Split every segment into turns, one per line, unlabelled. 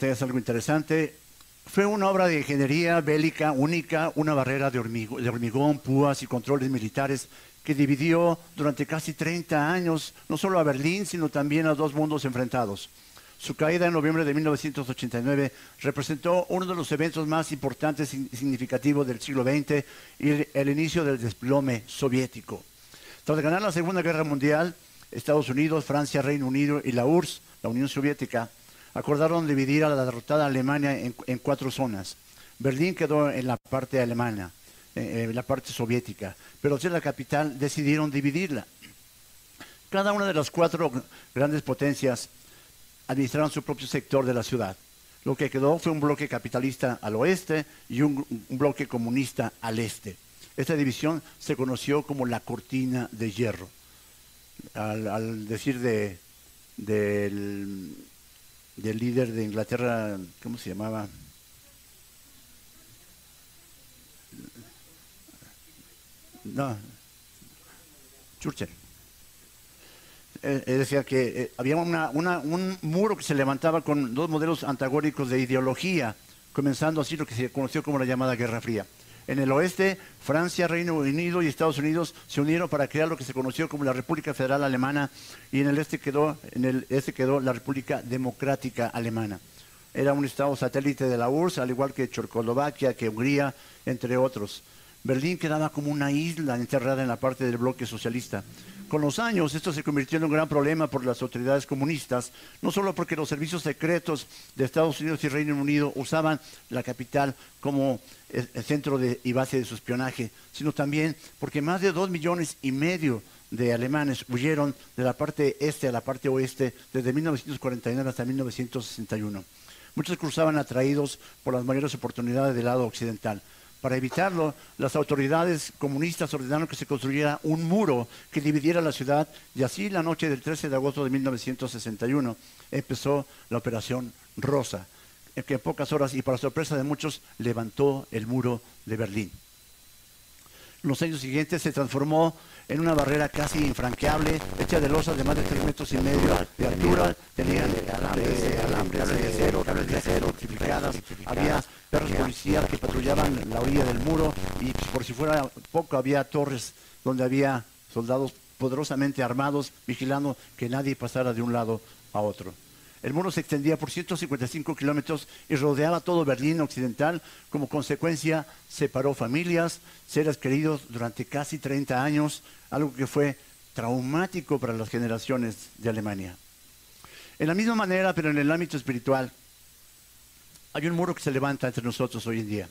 pantallas algo interesante. Fue una obra de ingeniería bélica única, una barrera de, hormigo- de hormigón, púas y controles militares que dividió durante casi 30 años no solo a Berlín, sino también a dos mundos enfrentados. Su caída en noviembre de 1989 representó uno de los eventos más importantes y significativos del siglo XX y el, el inicio del desplome soviético. Tras ganar la Segunda Guerra Mundial, Estados Unidos, Francia, Reino Unido y la URSS, la Unión Soviética, acordaron dividir a la derrotada Alemania en, en cuatro zonas. Berlín quedó en la parte alemana, eh, en la parte soviética, pero ser la capital decidieron dividirla. Cada una de las cuatro grandes potencias administraron su propio sector de la ciudad. Lo que quedó fue un bloque capitalista al oeste y un, un bloque comunista al este. Esta división se conoció como la cortina de hierro. Al, al decir de, del, del líder de Inglaterra, ¿cómo se llamaba? No, Churchill. Eh, eh, decía que eh, había una- un muro que se levantaba con dos modelos antagónicos de ideología, comenzando así lo que se conoció como la llamada Guerra Fría. En el oeste, Francia, Reino Unido y Estados Unidos se unieron para crear lo que se conoció como la República Federal Alemana y en el este quedó, este la República Democrática Alemana. Era un estado satélite de la URSS, al igual que Checoslovaquia, que Hungría, entre otros. Berlín quedaba como una isla enterrada en la parte del bloque socialista. Con los años, esto se convirtió en un gran problema por las autoridades comunistas, no solo porque los servicios secretos de Estados Unidos y Reino Unido usaban la capital como eh, el centro y base de su espionaje, sino también porque más de dos millones y medio de alemanes huyeron de la parte este a la parte oeste desde 1949 hasta 1961. Muchos cruzaban atraídos por las mayores oportunidades del lado occidental. Para evitarlo, las autoridades comunistas ordenaron que se construyera un muro que dividiera la ciudad y así la noche del 13 de agosto de 1961 empezó la Operación Rosa, en que en pocas horas y para sorpresa de muchos levantó el muro de Berlín. Los años siguientes se transformó en una barrera casi infranqueable, hecha de losas de más de tres metros y medio de altura, tenía alambres de acero, cables de acero, electrificadas, había perros policías que patrullaban la orilla del muro y por si fuera poco había torres donde había soldados poderosamente armados vigilando que nadie pasara de un lado a otro. El muro se extendía por 155 kilómetros y rodeaba todo Berlín occidental. Como consecuencia, separó familias, seres queridos durante casi 30 años, algo que fue traumático para las generaciones de Alemania. En la misma manera, pero en el ámbito espiritual, hay un muro que se levanta entre nosotros hoy en día.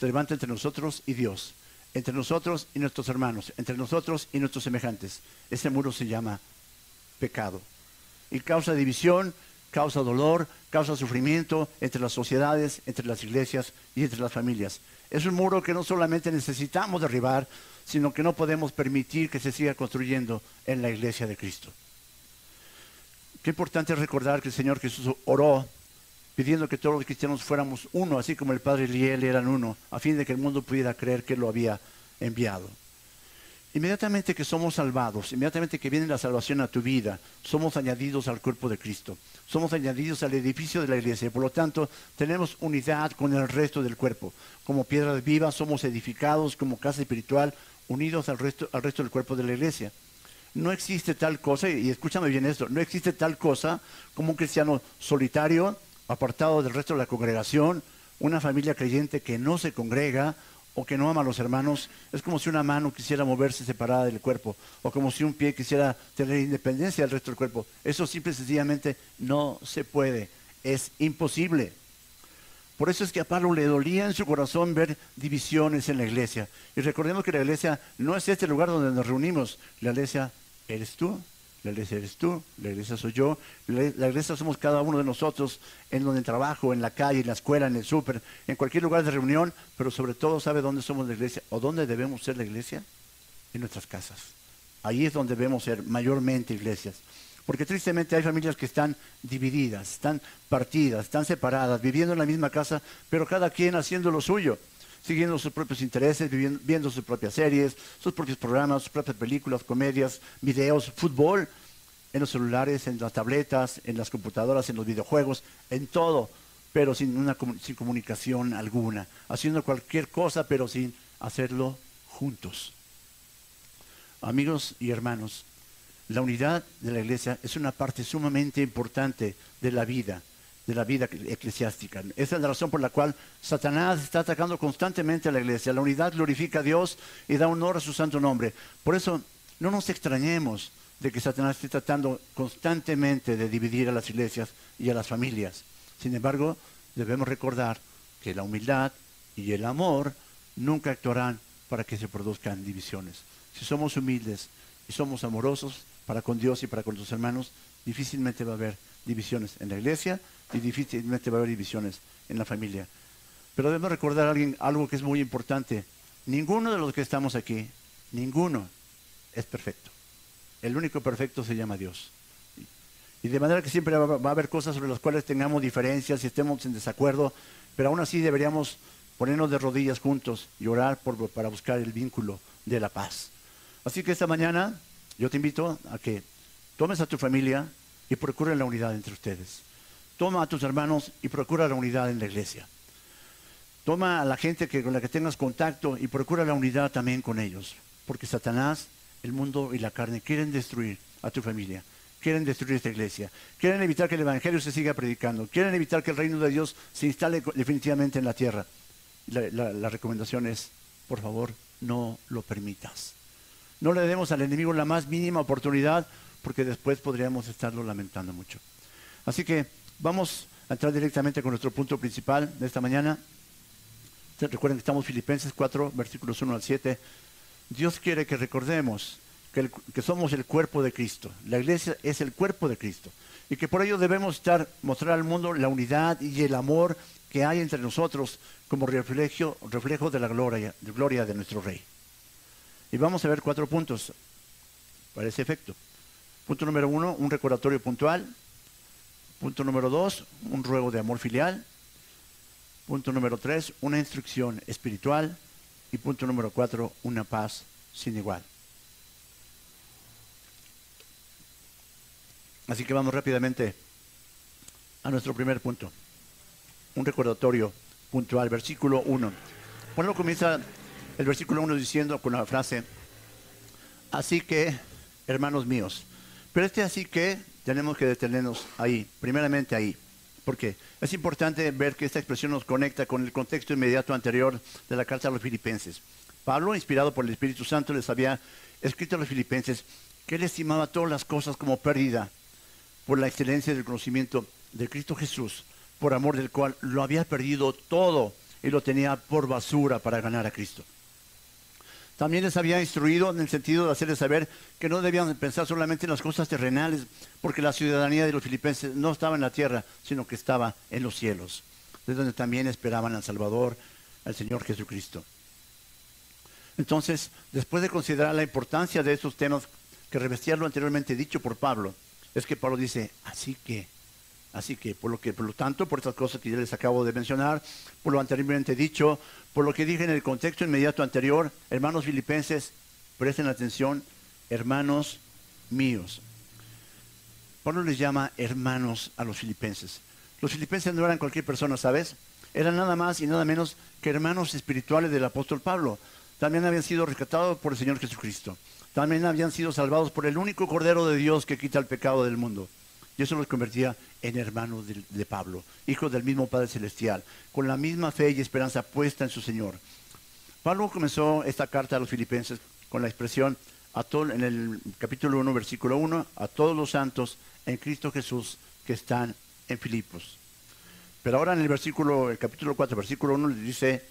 Se levanta entre nosotros y Dios, entre nosotros y nuestros hermanos, entre nosotros y nuestros semejantes. Ese muro se llama pecado. Y causa división, causa dolor, causa sufrimiento entre las sociedades, entre las iglesias y entre las familias. Es un muro que no solamente necesitamos derribar, sino que no podemos permitir que se siga construyendo en la iglesia de Cristo. Qué importante es recordar que el Señor Jesús oró pidiendo que todos los cristianos fuéramos uno, así como el Padre y él eran uno, a fin de que el mundo pudiera creer que lo había enviado. Inmediatamente que somos salvados, inmediatamente que viene la salvación a tu vida, somos añadidos al cuerpo de Cristo, somos añadidos al edificio de la iglesia, por lo tanto tenemos unidad con el resto del cuerpo. Como piedras vivas somos edificados como casa espiritual, unidos al resto, al resto del cuerpo de la iglesia. No existe tal cosa, y escúchame bien esto, no existe tal cosa como un cristiano solitario, apartado del resto de la congregación, una familia creyente que no se congrega que no ama a los hermanos, es como si una mano quisiera moverse separada del cuerpo, o como si un pie quisiera tener independencia del resto del cuerpo. Eso simple y sencillamente no se puede, es imposible. Por eso es que a Pablo le dolía en su corazón ver divisiones en la iglesia. Y recordemos que la iglesia no es este lugar donde nos reunimos, la iglesia eres tú, la iglesia eres tú, la iglesia soy yo, la, iglesia somos cada uno de nosotros en donde trabajo, en la calle, en la escuela, en el súper, en cualquier lugar de reunión, pero sobre todo sabe dónde somos la iglesia o dónde debemos ser la iglesia, en nuestras casas. Ahí es donde debemos ser mayormente iglesias. Porque tristemente hay familias que están divididas, están partidas, están separadas, viviendo en la misma casa, pero cada quien haciendo lo suyo siguiendo sus propios intereses, viendo sus propias series, sus propios programas, sus propias películas, comedias, videos, fútbol, en los celulares, en las tabletas, en las computadoras, en los videojuegos, en todo. pero sin comunicación alguna, haciendo cualquier cosa, pero sin hacerlo juntos. Amigos y hermanos, la unidad de la iglesia es una parte sumamente importante de la vida, de la vida eclesiástica. Esa es la razón por la cual Satanás está atacando constantemente a la iglesia. La unidad glorifica a Dios y da honor a su santo nombre. Por eso no nos extrañemos de que Satanás esté tratando constantemente de dividir a las iglesias y a las familias. Sin embargo, debemos recordar que la humildad y el amor nunca actuarán para que se produzcan divisiones. Si somos humildes y somos amorosos para con Dios y para con los hermanos, difícilmente va a haber divisiones en la iglesia y difícilmente va a haber divisiones en la familia. Pero debemos recordar alguien, algo que es muy importante. Ninguno de los que estamos aquí, ninguno es perfecto. El único perfecto se llama Dios. Y de manera que siempre va a haber cosas sobre las cuales tengamos diferencias y estemos en desacuerdo, pero aún así deberíamos ponernos de rodillas juntos y orar para buscar el vínculo de la paz. Así que esta mañana yo te invito a que tomes a tu familia y procure la unidad entre ustedes. Toma a tus hermanos y procura la unidad en la iglesia. Toma a la gente con la que tengas contacto y procura la unidad también con ellos. Porque Satanás, el mundo y la carne quieren destruir a tu familia quieren destruir esta iglesia, quieren evitar que el Evangelio se siga predicando, quieren evitar que el reino de Dios se instale definitivamente en la tierra. La, recomendación es, por favor, no lo permitas. No le demos al enemigo la más mínima oportunidad porque después podríamos estarlo lamentando mucho. Así que vamos a entrar directamente con nuestro punto principal de esta mañana. Recuerden que estamos Filipenses 4, versículos 1 al 7. Dios quiere que recordemos que, somos el cuerpo de Cristo. La iglesia es el cuerpo de Cristo. Y que por ello debemos estar, mostrar al mundo la unidad y el amor que hay entre nosotros como reflejo, reflejo de la gloria, gloria de nuestro Rey. Y vamos a ver cuatro puntos para ese efecto. Punto número uno, un recordatorio puntual. Punto número dos, un ruego de amor filial. Punto número tres, una instrucción espiritual. Y punto número cuatro, una paz sin igual. Así que vamos rápidamente a nuestro primer punto. Un recordatorio puntual, versículo 1. Bueno, comienza el versículo 1 diciendo con la frase, así que, hermanos míos, pero este así que tenemos que detenernos ahí, primeramente ahí. porque Es importante ver que esta expresión nos conecta con el contexto inmediato anterior de la carta a los filipenses. Pablo, inspirado por el Espíritu Santo, les había escrito a los filipenses que él estimaba todas las cosas como pérdida por la excelencia del conocimiento de Cristo Jesús, por amor del cual lo había perdido todo y lo tenía por basura para ganar a Cristo. También les había instruido en el sentido de hacerles saber que no debían pensar solamente en las cosas terrenales, porque la ciudadanía de los filipenses no estaba en la tierra, sino que estaba en los cielos, de donde también esperaban al Salvador, al Señor Jesucristo. Entonces, después de considerar la importancia de estos temas que revestían lo anteriormente dicho por Pablo, es que Pablo dice, así que, así que, por lo que, por lo tanto, por estas cosas que ya les acabo de mencionar, por lo anteriormente dicho, por lo que dije en el contexto inmediato anterior, hermanos filipenses, presten atención, hermanos míos. Pablo les llama hermanos a los filipenses. Los filipenses no eran cualquier persona, ¿sabes? Eran nada más y nada menos que hermanos espirituales del apóstol Pablo. También habían sido rescatados por el Señor Jesucristo también habían sido salvados por el único Cordero de Dios que quita el pecado del mundo. Y eso los convertía en hermanos de, Pablo, hijos del mismo Padre Celestial, con la misma fe y esperanza puesta en su Señor. Pablo comenzó esta carta a los filipenses con la expresión a en el capítulo 1, versículo 1, a todos los santos en Cristo Jesús que están en Filipos. Pero ahora en el versículo, el capítulo 4, versículo 1, le dice,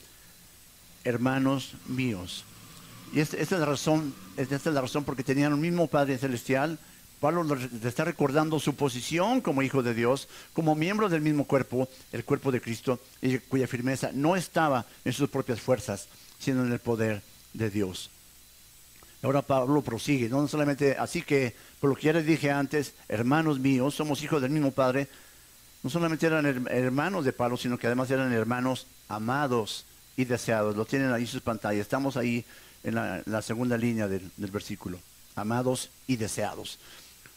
hermanos míos. Y esta, es la razón, esta es la razón porque tenían un mismo Padre Celestial. Pablo le está recordando su posición como hijo de Dios, como miembro del mismo cuerpo, el cuerpo de Cristo, y cuya firmeza no estaba en sus propias fuerzas, sino en el poder de Dios. Ahora Pablo prosigue, no solamente así que, por lo que ya les dije antes, hermanos míos, somos hijos del mismo Padre, no solamente eran hermanos de Pablo, sino que además eran hermanos amados y deseados. Lo tienen ahí sus pantallas. Estamos ahí en la, segunda línea del, versículo, amados y deseados.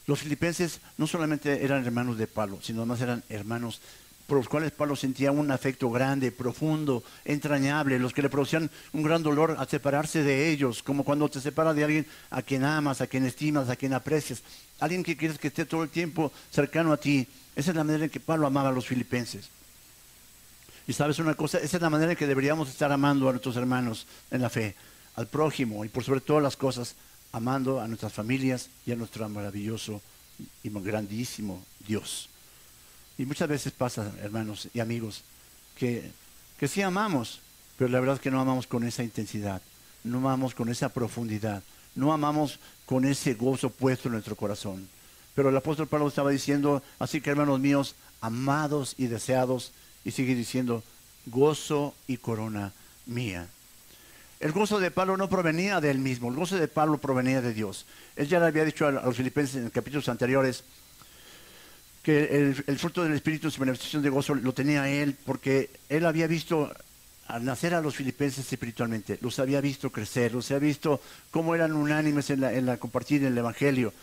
Los filipenses no solamente eran hermanos de Pablo, sino además eran hermanos por los cuales Pablo sentía un afecto grande, profundo, entrañable, los que le producían un gran dolor a separarse de ellos, como cuando te separas de alguien a quien amas, a quien estimas, a quien aprecias, alguien que quieres que esté todo el tiempo cercano a ti. Esa es la manera en que Pablo amaba a los filipenses. Y sabes una cosa, esa es la manera en que deberíamos estar amando a nuestros hermanos en la fe, al prójimo y por sobre todas las cosas, amando a nuestras familias y a nuestro maravilloso y grandísimo Dios. Y muchas veces pasa, hermanos y amigos, que, que sí amamos, pero la verdad es que no amamos con esa intensidad, no amamos con esa profundidad, no amamos con ese gozo puesto en nuestro corazón. Pero el apóstol Pablo estaba diciendo, así que hermanos míos, amados y deseados, y sigue diciendo, gozo y corona mía. El gozo de Pablo no provenía de él mismo, el gozo de Pablo provenía de Dios. Él ya le había dicho a los filipenses en capítulos anteriores que el, fruto del Espíritu, su manifestación de gozo, lo tenía él porque él había visto al nacer a los filipenses espiritualmente, los había visto crecer, los había visto cómo eran unánimes en la, en la compartir el Evangelio,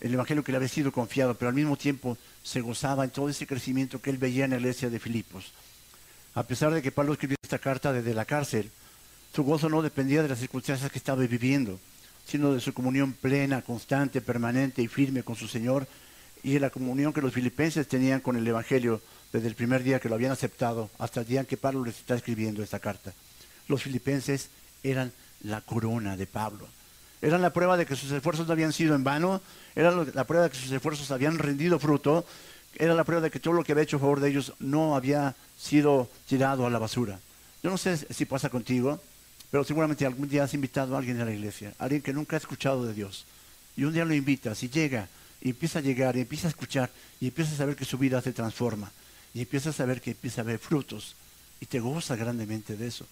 el Evangelio que le había sido confiado, pero al mismo tiempo se gozaba en todo ese crecimiento que él veía en la iglesia de Filipos. A pesar de que Pablo escribió esta carta desde la cárcel, su gozo no dependía de las circunstancias que estaba viviendo, sino de su comunión plena, constante, permanente y firme con su Señor y de la comunión que los filipenses tenían con el Evangelio desde el primer día que lo habían aceptado hasta el día en que Pablo les está escribiendo esta carta. Los filipenses eran la corona de Pablo. Eran la prueba de que sus esfuerzos no habían sido en vano, era la prueba de que sus esfuerzos habían rendido fruto, era la prueba de que todo lo que había hecho a favor de ellos no había sido tirado a la basura. Yo no sé si pasa contigo, pero seguramente algún día has invitado a alguien a la iglesia, alguien que nunca ha escuchado de Dios. Y un día lo invitas y llega, y empieza a llegar, y empieza a escuchar, y empieza a saber que su vida se transforma, y empieza a saber que empieza a ver frutos, y te goza grandemente de eso.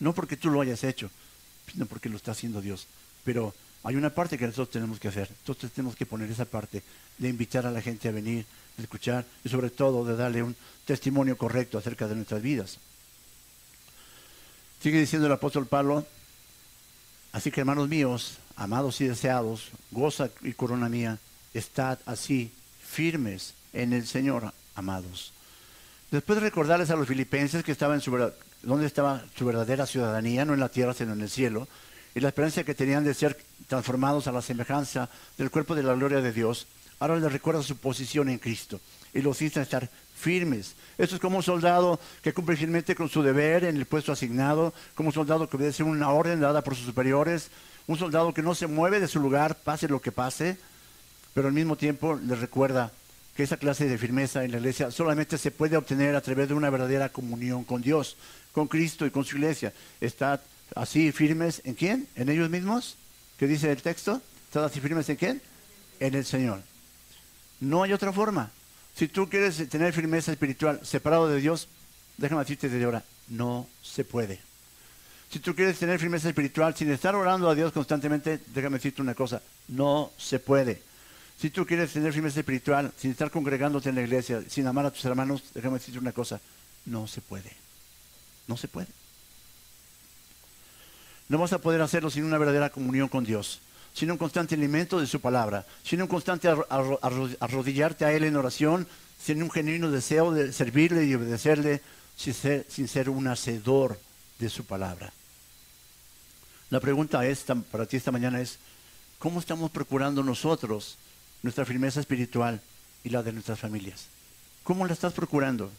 No porque tú lo hayas hecho, sino porque lo está haciendo Dios. Pero hay una parte que nosotros tenemos que hacer. Entonces tenemos que poner esa parte de invitar a la gente a venir, de escuchar y sobre todo de darle un testimonio correcto acerca de nuestras vidas. Sigue diciendo el apóstol Pablo, así que hermanos míos, amados y deseados, goza y corona mía, estad así firmes en el Señor, amados. Después de recordarles a los filipenses que estaban en su, donde estaba su verdadera ciudadanía, no en la tierra, sino en el cielo, y la esperanza que tenían de ser transformados a la semejanza del cuerpo de la gloria de Dios, ahora les recuerda su posición en Cristo y los insta a estar firmes. Esto es como un soldado que cumple firmemente con su deber en el puesto asignado, como un soldado que obedece una orden dada por sus superiores, un soldado que no se mueve de su lugar, pase lo que pase, pero al mismo tiempo les recuerda que esa clase de firmeza en la iglesia solamente se puede obtener a través de una verdadera comunión con Dios, con Cristo y con su iglesia. Está así firmes en quién? ¿En ellos mismos? ¿Qué dice el texto? ¿Están así firmes en quién? En el Señor. No hay otra forma. Si tú quieres tener firmeza espiritual separado de Dios, déjame decirte desde ahora, no se puede. Si tú quieres tener firmeza espiritual sin estar orando a Dios constantemente, déjame decirte una cosa, no se puede. Si tú quieres tener firmeza espiritual sin estar congregándote en la iglesia, sin amar a tus hermanos, déjame decirte una cosa, no se puede. No se puede. No vas a poder hacerlo sin una verdadera comunión con Dios sino un constante alimento de su palabra, sino un constante arrodillarte a Él en oración, sin un genuino deseo de servirle y obedecerle, sin ser, un hacedor de su palabra. La pregunta esta, para ti esta mañana es, ¿cómo estamos procurando nosotros nuestra firmeza espiritual y la de nuestras familias? ¿Cómo la estás procurando?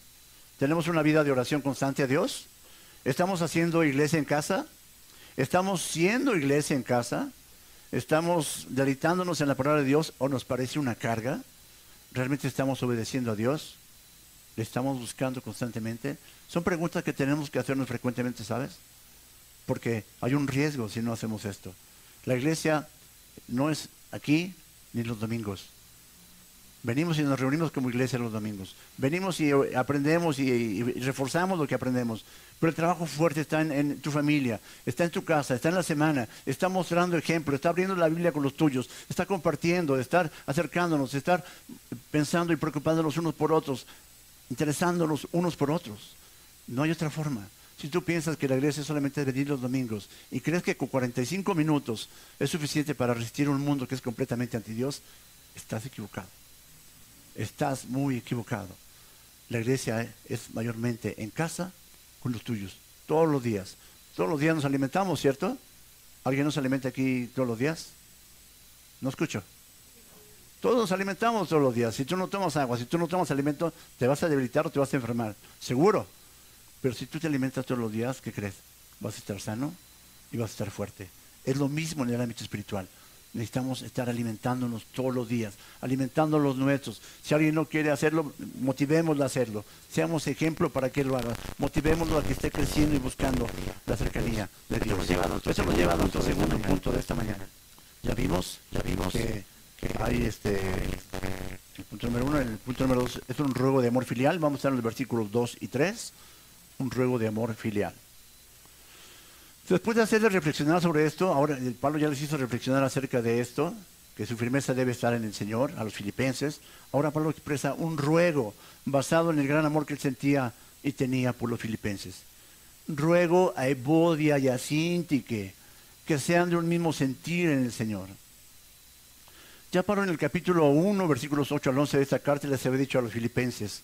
¿Tenemos una vida de oración constante a Dios? ¿Estamos haciendo iglesia en casa? ¿Estamos siendo iglesia en casa? ¿Estamos deleitándonos en la palabra de Dios o nos parece una carga? ¿Realmente estamos obedeciendo a Dios? ¿Le estamos buscando constantemente? Son preguntas que tenemos que hacernos frecuentemente, ¿sabes? Porque hay un riesgo si no hacemos esto. La iglesia no es aquí ni los domingos. Venimos y nos reunimos como iglesia los domingos. Venimos y aprendemos y, reforzamos lo que aprendemos. Pero el trabajo fuerte está en, tu familia, está en tu casa, está en la semana, está mostrando ejemplo, está abriendo la Biblia con los tuyos, está compartiendo, está acercándonos, está pensando y preocupándonos unos por otros, interesándonos unos por otros. No hay otra forma. Si tú piensas que la iglesia solamente es venir los domingos y crees que con 45 minutos es suficiente para resistir un mundo que es completamente anti Dios, estás equivocado. Estás muy equivocado. La iglesia es mayormente en casa con los tuyos, todos los días. Todos los días nos alimentamos, ¿cierto? ¿Alguien nos alimenta aquí todos los días? No escucho. Todos nos alimentamos todos los días. Si tú no tomas agua, si tú no tomas alimento, te vas a debilitar o te vas a enfermar. Seguro. Pero si tú te alimentas todos los días, ¿qué crees? Vas a estar sano y vas a estar fuerte. Es lo mismo en el ámbito espiritual. Necesitamos estar alimentándonos todos los días, alimentando los nuestros. Si alguien no quiere hacerlo, motivémoslo a hacerlo. Seamos ejemplo para que lo haga. Motivémoslo a que esté creciendo y buscando la cercanía de Dios. Eso nos lleva a nuestro segundo punto de esta mañana. Ya vimos, ya vimos que, hay este, el punto número uno, el punto número dos es un ruego de amor filial. Vamos a estar en los versículos 2 y 3. Un ruego de amor filial. Después de hacerles reflexionar sobre esto, ahora Pablo ya les hizo reflexionar acerca de esto, que su firmeza debe estar en el Señor, a los filipenses. Ahora Pablo expresa un ruego basado en el gran amor que él sentía y tenía por los filipenses. Ruego a Evodia y a Sintique que sean de un mismo sentir en el Señor. Ya Pablo en el capítulo 1, versículos 8 al 11 de esta carta les había dicho a los filipenses,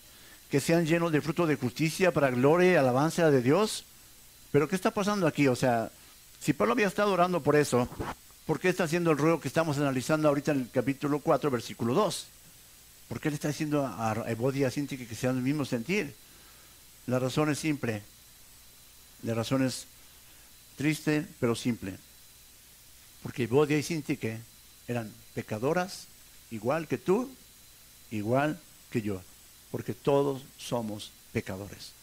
que sean llenos de fruto de justicia para gloria y alabanza de Dios. Pero ¿qué está pasando aquí? O sea, si Pablo había estado orando por eso, ¿por qué está haciendo el ruego que estamos analizando ahorita en el capítulo 4, versículo 2? ¿Por qué le está diciendo a Evodia y a que sean del mismo sentir? La razón es simple. La razón es triste, pero simple. Porque Evodia y Sintique eran pecadoras, igual que tú, igual que yo porque todos somos pecadores.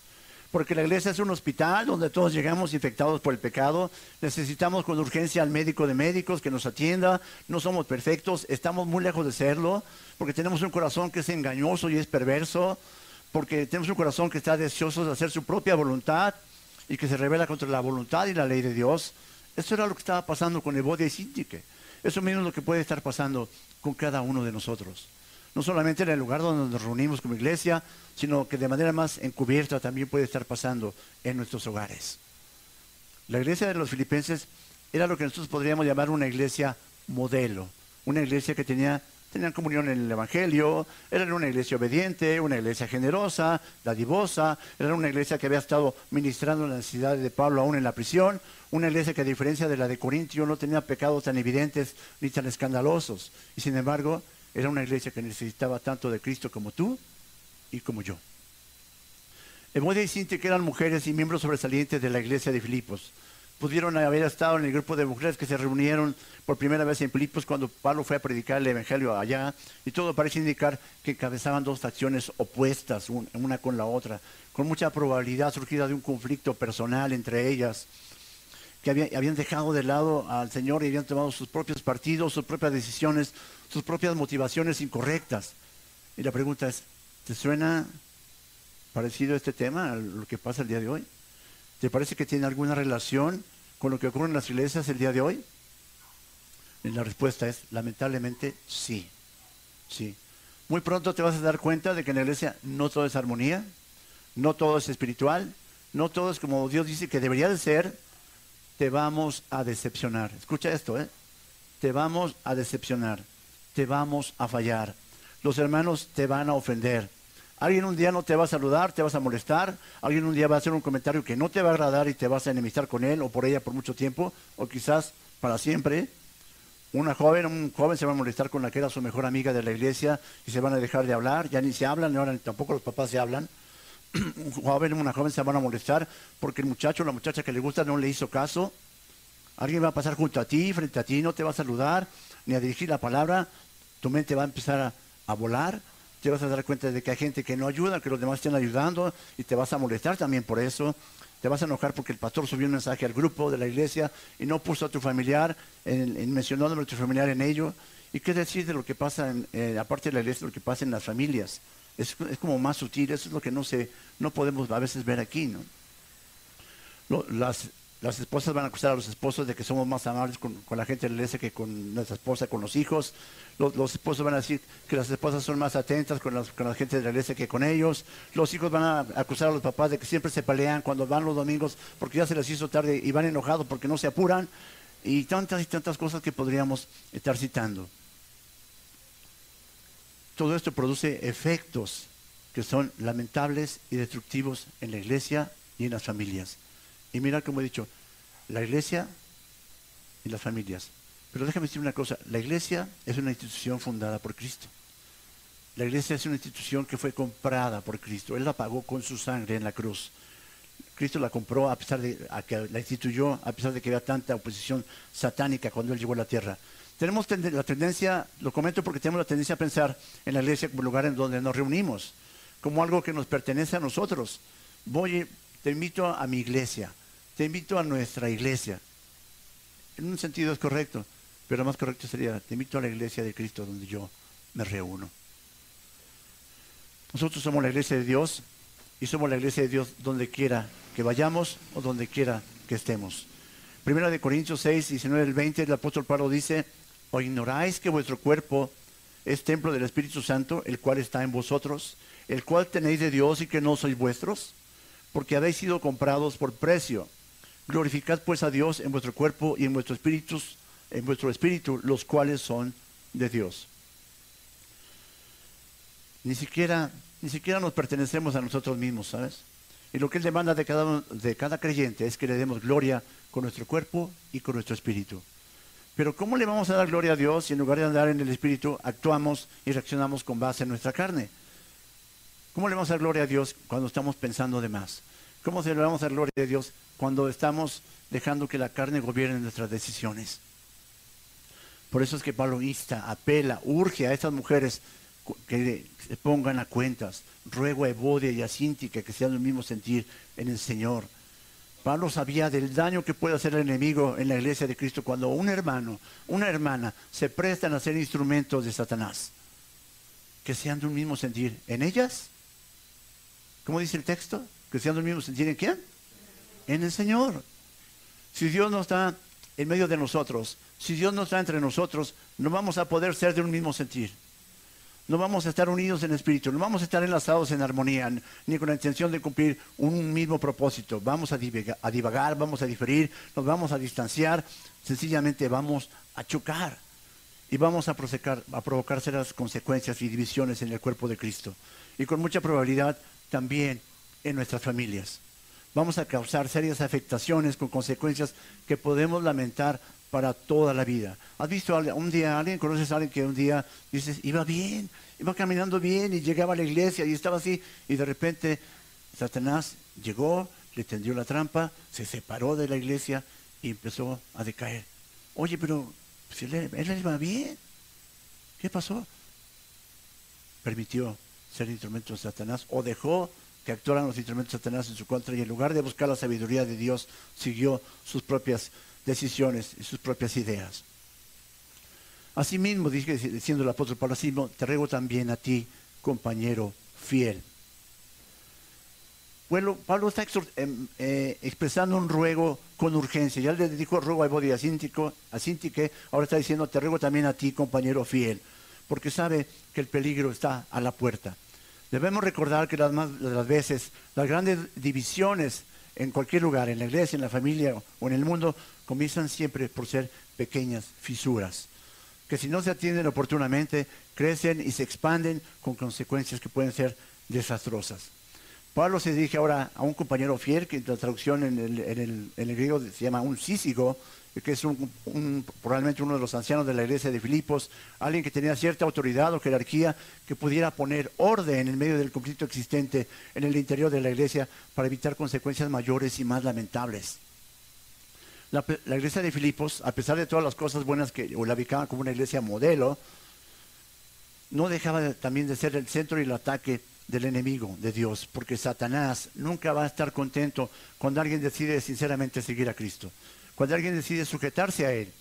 Porque la iglesia es un hospital donde todos llegamos infectados por el pecado. Necesitamos con urgencia al médico de médicos que nos atienda. No somos perfectos, estamos muy lejos de serlo. Porque tenemos un corazón que es engañoso y es perverso. Porque tenemos un corazón que está deseoso de hacer su propia voluntad y que se revela contra la voluntad y la ley de Dios. Eso era lo que estaba pasando con Evodia y Sintique. Eso mismo es lo que puede estar pasando con cada uno de nosotros no solamente en el lugar donde nos reunimos como iglesia, sino que de manera más encubierta también puede estar pasando en nuestros hogares. La iglesia de los filipenses era lo que nosotros podríamos llamar una iglesia modelo, una iglesia que tenía comunión en el Evangelio, era una iglesia obediente, una iglesia generosa, dadivosa, era una iglesia que había estado ministrando las necesidades de Pablo aún en la prisión, una iglesia que a diferencia de la de Corintio no tenía pecados tan evidentes ni tan escandalosos, y sin embargo era una iglesia que necesitaba tanto de Cristo como tú y como yo. Emodia y Cintia, que eran mujeres y miembros sobresalientes de la iglesia de Filipos, pudieron haber estado en el grupo de mujeres que se reunieron por primera vez en Filipos cuando Pablo fue a predicar el Evangelio allá, y todo parece indicar que encabezaban dos facciones opuestas, una con la otra, con mucha probabilidad surgida de un conflicto personal entre ellas, que habían dejado de lado al Señor y habían tomado sus propios partidos, sus propias decisiones, sus propias motivaciones incorrectas. Y la pregunta es, ¿te suena parecido este tema a lo que pasa el día de hoy? ¿Te parece que tiene alguna relación con lo que ocurre en las iglesias el día de hoy? Y la respuesta es, lamentablemente, sí. Sí. Muy pronto te vas a dar cuenta de que en la iglesia no todo es armonía, no todo es espiritual, no todo es como Dios dice que debería de ser. Te vamos a decepcionar. Escucha esto, ¿eh? Te vamos a decepcionar te vamos a fallar. Los hermanos te van a ofender. Alguien un día no te va a saludar, te vas a molestar. Alguien un día va a hacer un comentario que no te va a agradar y te vas a enemistar con él o por ella por mucho tiempo, o quizás para siempre. Una joven, un joven se va a molestar con la que era su mejor amiga de la iglesia y se van a dejar de hablar, ya ni se hablan, ahora tampoco los papás se hablan. Un joven, una joven se van a molestar porque el muchacho o la muchacha que le gusta no le hizo caso. Alguien va a pasar junto a ti, frente a ti, no te va a saludar ni a dirigir la palabra, tu mente va a empezar a, volar, te vas a dar cuenta de que hay gente que no ayuda, que los demás estén ayudando y te vas a molestar también por eso. Te vas a enojar porque el pastor subió un mensaje al grupo de la iglesia y no puso a tu familiar, en, en mencionando a tu familiar en ello. ¿Y qué decir de lo que pasa, en, eh, aparte de la iglesia, lo que pasa en las familias? Es, como más sutil, eso es lo que no, se, no podemos a veces ver aquí. ¿no? las, las esposas van a acusar a los esposos de que somos más amables con, la gente de la iglesia que con nuestra esposa, con los hijos. Los, esposos van a decir que las esposas son más atentas con, con, la gente de la iglesia que con ellos. Los hijos van a acusar a los papás de que siempre se pelean cuando van los domingos porque ya se les hizo tarde y van enojados porque no se apuran. Y tantas y tantas cosas que podríamos estar citando. Todo esto produce efectos que son lamentables y destructivos en la iglesia y en las familias. Y mira como he dicho, la iglesia y las familias. Pero déjame decir una cosa, la iglesia es una institución fundada por Cristo. La iglesia es una institución que fue comprada por Cristo. Él la pagó con su sangre en la cruz. Cristo la compró a pesar de que la instituyó, a pesar de que había tanta oposición satánica cuando él llegó a la tierra. Tenemos la tendencia, lo comento porque tenemos la tendencia a pensar en la iglesia como lugar en donde nos reunimos, como algo que nos pertenece a nosotros. Voy, te invito a mi iglesia, te invito a nuestra iglesia. En un sentido es correcto, pero más correcto sería, te invito a la iglesia de Cristo donde yo me reúno. Nosotros somos la iglesia de Dios y somos la iglesia de Dios donde quiera que vayamos o donde quiera que estemos. Primera de Corintios 6, 19 al 20, el apóstol Pablo dice, ¿o ignoráis que vuestro cuerpo es templo del Espíritu Santo, el cual está en vosotros, el cual tenéis de Dios y que no sois vuestros? Porque habéis sido comprados por precio. Glorificad pues a Dios en vuestro cuerpo y en vuestro espíritu, en vuestro espíritu, los cuales son de Dios. Ni siquiera, ni siquiera nos pertenecemos a nosotros mismos, ¿sabes? Y lo que Él demanda de cada, de cada creyente es que le demos gloria con nuestro cuerpo y con nuestro espíritu. Pero ¿cómo le vamos a dar gloria a Dios si en lugar de andar en el espíritu actuamos y reaccionamos con base en nuestra carne? ¿Cómo le vamos a dar gloria a Dios cuando estamos pensando de más? ¿Cómo se le vamos a dar gloria a Dios cuando estamos dejando que la carne gobierne nuestras decisiones. Por eso es que Pablo insta, apela, urge a estas mujeres que se pongan a cuentas. Ruego a Evodia y a Cíntica que sean del mismo sentir en el Señor. Pablo sabía del daño que puede hacer el enemigo en la iglesia de Cristo cuando un hermano, una hermana se prestan a ser instrumentos de Satanás. Que sean de un mismo sentir en ellas. ¿Cómo dice el texto? Que sean del mismo sentir en quién? en el Señor. Si Dios no está en medio de nosotros, si Dios no está entre nosotros, no vamos a poder ser de un mismo sentir. No vamos a estar unidos en espíritu, no vamos a estar enlazados en armonía, ni con la intención de cumplir un mismo propósito. Vamos a divagar, a vamos a diferir, nos vamos a distanciar, sencillamente vamos a chocar y vamos a, a provocar serias consecuencias y divisiones en el cuerpo de Cristo. Y con mucha probabilidad también en nuestras familias vamos a causar serias afectaciones con consecuencias que podemos lamentar para toda la vida. ¿Has visto un día, alguien conoces a alguien que un día dices, iba bien, iba caminando bien y llegaba a la iglesia y estaba así y de repente Satanás llegó, le tendió la trampa, se separó de la iglesia y empezó a decaer. Oye, pero si él, él iba bien, ¿qué pasó? Permitió ser instrumento de Satanás o dejó que actuaran los instrumentos de Satanás en su contra y en lugar de buscar la sabiduría de Dios, siguió sus propias decisiones y sus propias ideas. Asimismo, diciendo el apóstol Pablo, así te ruego también a ti, compañero fiel. Bueno, Pablo está em, eh, expresando un ruego con urgencia. Ya le dijo ruego a Evodia a Sintique, ahora está diciendo, te ruego también a ti, compañero fiel, porque sabe que el peligro está a la puerta. Debemos recordar que las, más, las veces las grandes divisiones en cualquier lugar, en la iglesia, en la familia o en el mundo, comienzan siempre por ser pequeñas fisuras, que si no se atienden oportunamente, crecen y se expanden con consecuencias que pueden ser desastrosas. Pablo se dirige ahora a un compañero fiel, que en la traducción en el, griego se llama un sísigo, que es probablemente uno de los ancianos de la iglesia de Filipos, alguien que tenía cierta autoridad o jerarquía que pudiera poner orden en medio del conflicto existente en el interior de la iglesia para evitar consecuencias mayores y más lamentables. La, iglesia de Filipos, a pesar de todas las cosas buenas que la ubicaban como una iglesia modelo, no dejaba también de ser el centro y el ataque del enemigo de Dios, porque Satanás nunca va a estar contento cuando alguien decide sinceramente seguir a Cristo. Cuando alguien decide sujetarse a Él,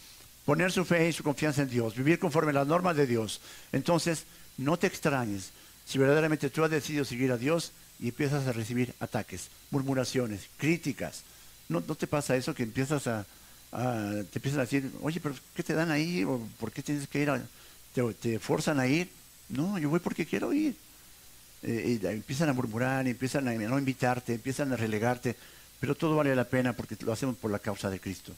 poner su fe y su confianza en Dios, vivir conforme a las normas de Dios, entonces no te extrañes Si verdaderamente tú has decidido seguir a Dios y empiezas a recibir ataques, murmuraciones, críticas, ¿no, no te pasa eso que empiezas a, te empiezan a decir, oye, pero ¿qué te dan ahí? ¿O ¿Por qué tienes que ir? te, te forzan a ir. No, yo voy porque quiero ir. Eh, empiezan a murmurar, empiezan a no invitarte, empiezan a relegarte, pero todo vale la pena porque lo hacemos por la causa de Cristo.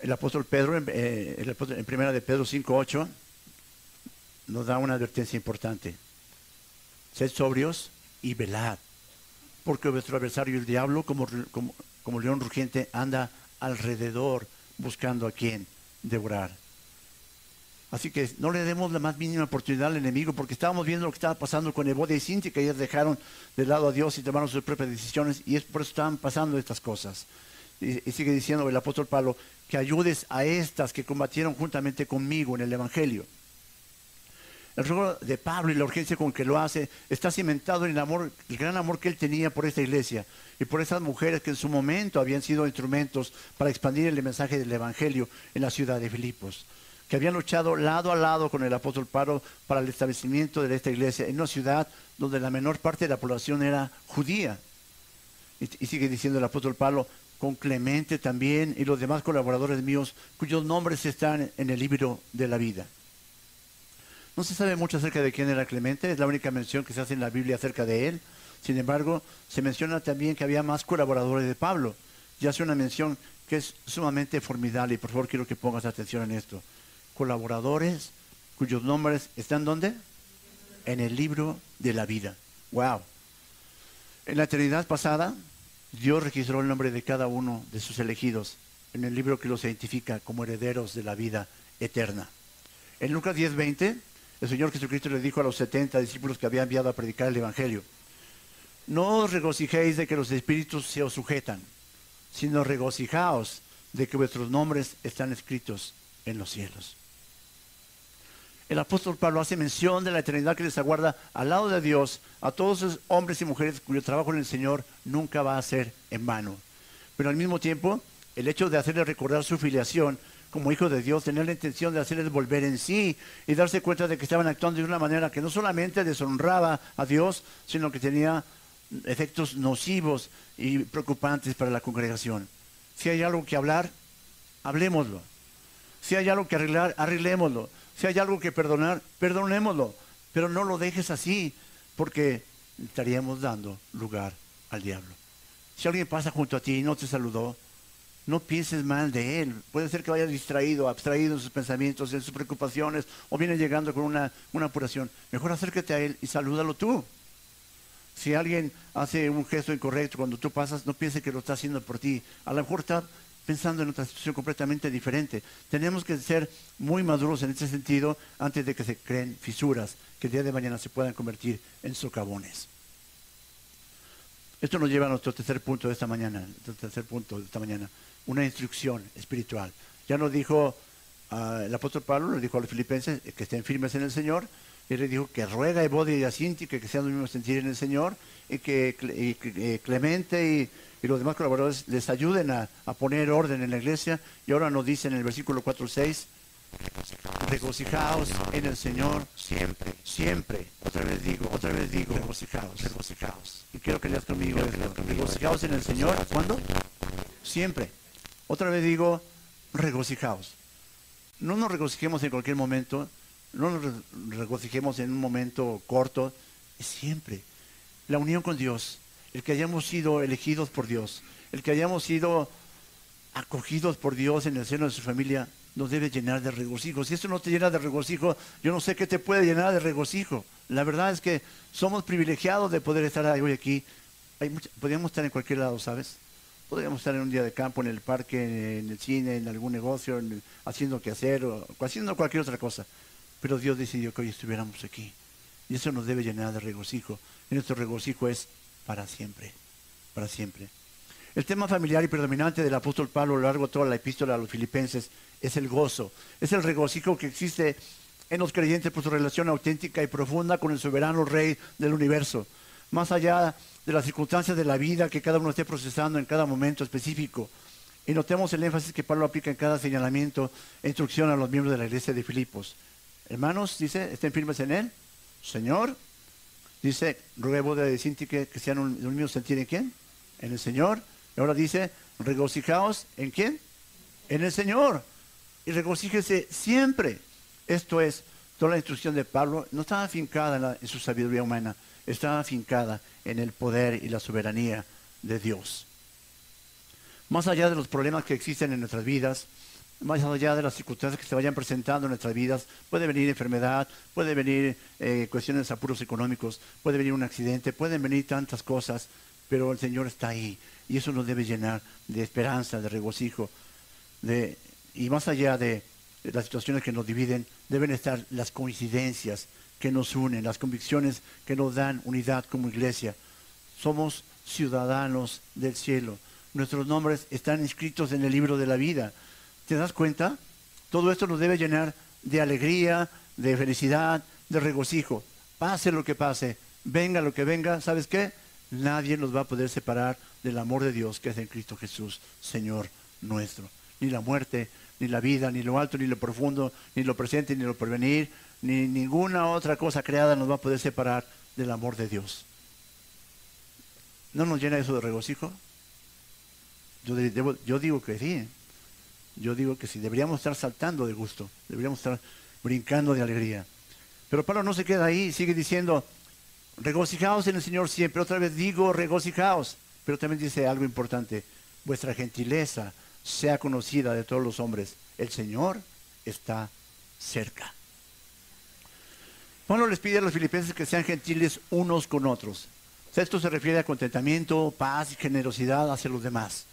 El apóstol Pedro, eh, en primera de Pedro 5.8, nos da una advertencia importante. Sed sobrios y velad, porque vuestro adversario el diablo, como, león rugiente, anda alrededor buscando a quien devorar. Así que no le demos la más mínima oportunidad al enemigo, porque estábamos viendo lo que estaba pasando con Evodia y Cintia, que ellos dejaron de lado a Dios y tomaron sus propias decisiones, y es por eso estaban pasando estas cosas. Y, sigue diciendo el apóstol Pablo, que ayudes a estas que combatieron juntamente conmigo en el Evangelio. El ruego de Pablo y la urgencia con que lo hace está cimentado en el amor, el gran amor que él tenía por esta iglesia y por esas mujeres que en su momento habían sido instrumentos para expandir el mensaje del Evangelio en la ciudad de Filipos que habían luchado lado a lado con el apóstol Pablo para el establecimiento de esta iglesia en una ciudad donde la menor parte de la población era judía. Y, sigue diciendo el apóstol Pablo, con Clemente también y los demás colaboradores míos cuyos nombres están en el libro de la vida. No se sabe mucho acerca de quién era Clemente, es la única mención que se hace en la Biblia acerca de él. Sin embargo, se menciona también que había más colaboradores de Pablo. Y hace una mención que es sumamente formidable y por favor quiero que pongas atención en esto colaboradores cuyos nombres están ¿dónde? En el libro de la vida. Wow. En la eternidad pasada, Dios registró el nombre de cada uno de sus elegidos en el libro que los identifica como herederos de la vida eterna. En Lucas 10:20, el Señor Jesucristo le dijo a los 70 discípulos que había enviado a predicar el Evangelio, no os regocijéis de que los espíritus se os sujetan, sino regocijaos de que vuestros nombres están escritos en los cielos el apóstol Pablo hace mención de la eternidad que les aguarda al lado de Dios a todos esos hombres y mujeres cuyo trabajo en el Señor nunca va a ser en vano. Pero al mismo tiempo, el hecho de hacerles recordar su filiación como hijos de Dios, tener la intención de hacerles volver en sí y darse cuenta de que estaban actuando de una manera que no solamente deshonraba a Dios, sino que tenía efectos nocivos y preocupantes para la congregación. Si hay algo que hablar, hablemoslo. Si hay algo que arreglar, arreglémoslo. Si hay algo que perdonar, perdonémoslo. Pero no lo dejes así, porque estaríamos dando lugar al diablo. Si alguien pasa junto a ti y no te saludó, no pienses mal de él. Puede ser que vaya distraído, abstraído en sus pensamientos, en sus preocupaciones, o viene llegando con una, una apuración. Mejor acércate a él y salúdalo tú. Si alguien hace un gesto incorrecto cuando tú pasas, no pienses que lo está haciendo por ti. A lo mejor está pensando en otra situación completamente diferente. Tenemos que ser muy maduros en ese sentido antes de que se creen fisuras que el día de mañana se puedan convertir en socavones. Esto nos lleva a nuestro tercer punto de esta mañana, tercer punto de esta mañana, una instrucción espiritual. Ya nos dijo ah, el apóstol Pablo, le dijo a los filipenses que estén firmes en el Señor, y le dijo que ruega a Evodia y a Cinti que, sean los mismos sentir en el Señor, y que eh, Clemente y y los demás colaboradores les ayuden a, poner orden en la iglesia. Y ahora nos dice en el versículo 4 6, regocijaos en el Señor siempre, siempre. Otra vez digo, otra vez digo, regocijaos, regocijaos. Y quiero que leas conmigo, regocijaos en el Señor. ¿Cuándo? Siempre. Otra vez digo, regocijaos. No nos regocijemos en cualquier momento, no nos regocijemos en un momento corto, siempre. La unión con Dios el que hayamos sido elegidos por Dios, el que hayamos sido acogidos por Dios en el seno de su familia, nos debe llenar de regocijo. Si esto no te llena de regocijo, yo no sé qué te puede llenar de regocijo. La verdad es que somos privilegiados de poder estar hoy aquí. podríamos estar en cualquier lado, ¿sabes? Podríamos estar en un día de campo, en el parque, en el cine, en algún negocio, haciendo que hacer o haciendo cualquier otra cosa. Pero Dios decidió que hoy estuviéramos aquí. Y eso nos debe llenar de regocijo. Y nuestro regocijo es para siempre, para siempre. El tema familiar y predominante del apóstol Pablo a lo largo de toda la epístola a los filipenses es el gozo, es el regocijo que existe en los creyentes por su relación auténtica y profunda con el soberano Rey del universo, más allá de las circunstancias de la vida que cada uno esté procesando en cada momento específico. Y notemos el énfasis que Pablo aplica en cada señalamiento e instrucción a los miembros de la iglesia de Filipos. Hermanos, dice, estén firmes en él. Señor, dice, ruego de decirte que, sean un, un mismo sentir en quién? En el Señor. Y ahora dice, regocijaos en quién? En el Señor. Y regocíjese siempre. Esto es, toda la instrucción de Pablo no estaba afincada en su sabiduría humana, estaba afincada en el poder y la soberanía de Dios. Más allá de los problemas que existen en nuestras vidas, más allá de las circunstancias que se vayan presentando en nuestras vidas, puede venir enfermedad, puede venir eh, cuestiones de apuros económicos, puede venir un accidente, pueden venir tantas cosas, pero el Señor está ahí y eso nos debe llenar de esperanza, de regocijo, de, y más allá de, de las situaciones que nos dividen, deben estar las coincidencias que nos unen, las convicciones que nos dan unidad como iglesia. Somos ciudadanos del cielo. Nuestros nombres están inscritos en el libro de la vida. ¿Te das cuenta? Todo esto nos debe llenar de alegría, de felicidad, de regocijo. Pase lo que pase, venga lo que venga, ¿sabes qué? Nadie nos va a poder separar del amor de Dios que es en Cristo Jesús, Señor nuestro. Ni la muerte, ni la vida, ni lo alto, ni lo profundo, ni lo presente, ni lo porvenir, ni ninguna otra cosa creada nos va a poder separar del amor de Dios. ¿No nos llena eso de regocijo? Yo, digo que sí. Yo digo que sí. Deberíamos estar saltando de gusto. Deberíamos estar brincando de alegría. Pero Pablo no se queda ahí. Sigue diciendo, regocijaos en el Señor siempre. Otra vez digo, regocijaos. Pero también dice algo importante. Vuestra gentileza sea conocida de todos los hombres. El Señor está cerca. Pablo les pide a los filipenses que sean gentiles unos con otros. Esto se refiere a contentamiento, paz y generosidad hacia los demás.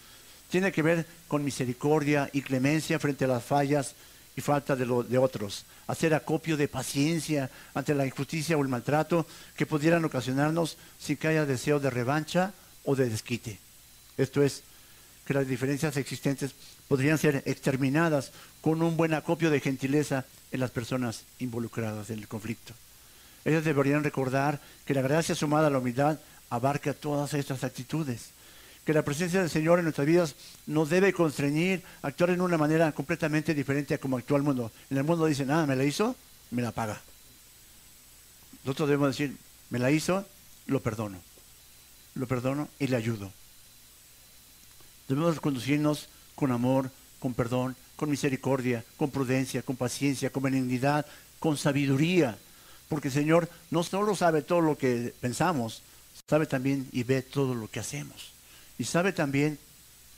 Tiene que ver con misericordia y clemencia frente a las fallas y falta de, de otros. Hacer acopio de paciencia ante la injusticia o el maltrato que pudieran ocasionarnos sin que haya deseo de revancha o de desquite. Esto es, que las diferencias existentes podrían ser exterminadas con un buen acopio de gentileza en las personas involucradas en el conflicto. Ellos deberían recordar que la gracia sumada a la humildad abarca todas estas actitudes. Que la presencia del Señor en nuestras vidas nos debe constreñir a actuar en una manera completamente diferente a como actúa el mundo. En el mundo dicen, ah, me la hizo, me la paga. Nosotros debemos decir, me la hizo, lo perdono. Lo perdono y le ayudo. Debemos conducirnos con amor, con perdón, con misericordia, con prudencia, con paciencia, con benignidad, con sabiduría. Porque el Señor no solo sabe todo lo que pensamos, sabe también y ve todo lo que hacemos. Y sabe también